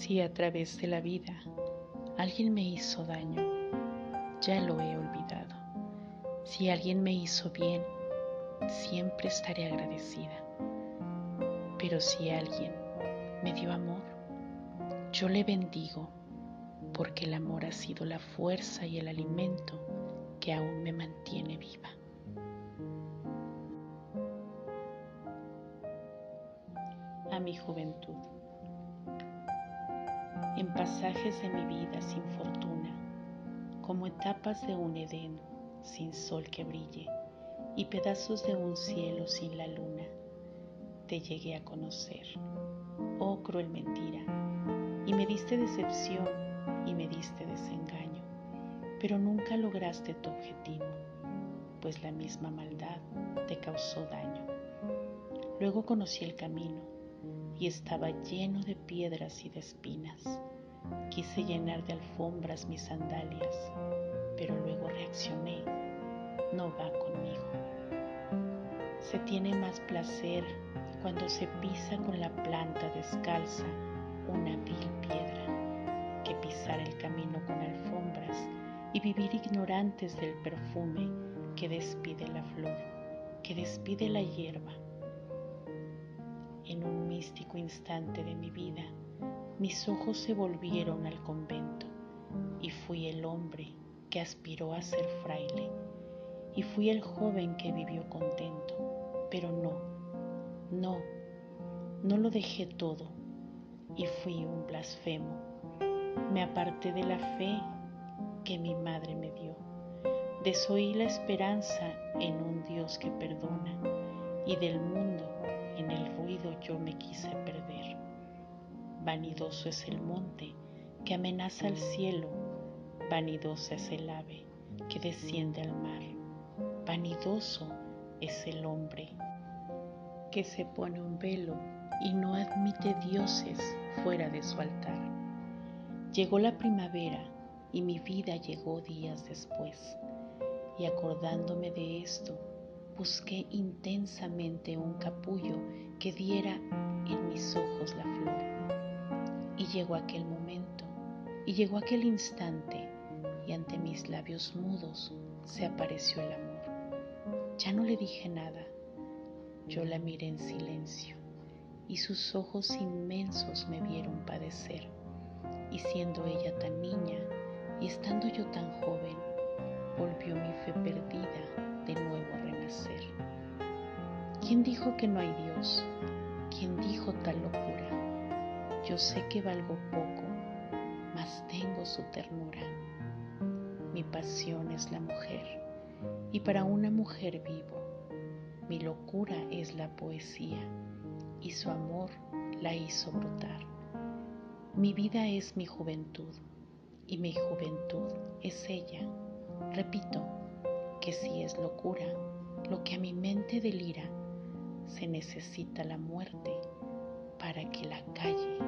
Si a través de la vida alguien me hizo daño, ya lo he olvidado. Si alguien me hizo bien, siempre estaré agradecida. Pero si alguien me dio amor, yo le bendigo porque el amor ha sido la fuerza y el alimento que aún me mantiene viva. A mi juventud. En pasajes de mi vida sin fortuna, como etapas de un Edén sin sol que brille y pedazos de un cielo sin la luna, te llegué a conocer, oh cruel mentira, y me diste decepción y me diste desengaño, pero nunca lograste tu objetivo, pues la misma maldad te causó daño. Luego conocí el camino y estaba lleno de piedras y de espinas. Quise llenar de alfombras mis sandalias, pero luego reaccioné, no va conmigo. Se tiene más placer cuando se pisa con la planta descalza una vil piedra que pisar el camino con alfombras y vivir ignorantes del perfume que despide la flor, que despide la hierba. En un místico instante de mi vida, mis ojos se volvieron al convento y fui el hombre que aspiró a ser fraile y fui el joven que vivió contento, pero no, no, no lo dejé todo y fui un blasfemo. Me aparté de la fe que mi madre me dio. Desoí la esperanza en un Dios que perdona y del mundo en el ruido yo me quise perder. Vanidoso es el monte que amenaza al cielo, vanidosa es el ave que desciende al mar, vanidoso es el hombre que se pone un velo y no admite dioses fuera de su altar. Llegó la primavera y mi vida llegó días después, y acordándome de esto, busqué intensamente un capullo que diera en mis ojos la flor. Y llegó aquel momento, y llegó aquel instante, y ante mis labios mudos se apareció el amor. Ya no le dije nada, yo la miré en silencio y sus ojos inmensos me vieron padecer. Y siendo ella tan niña y estando yo tan joven, volvió mi fe perdida de nuevo a renacer. ¿Quién dijo que no hay Dios? ¿Quién dijo tal locura? Yo sé que valgo poco, mas tengo su ternura. Mi pasión es la mujer y para una mujer vivo mi locura es la poesía y su amor la hizo brotar. Mi vida es mi juventud y mi juventud es ella. Repito que si es locura lo que a mi mente delira, se necesita la muerte para que la calle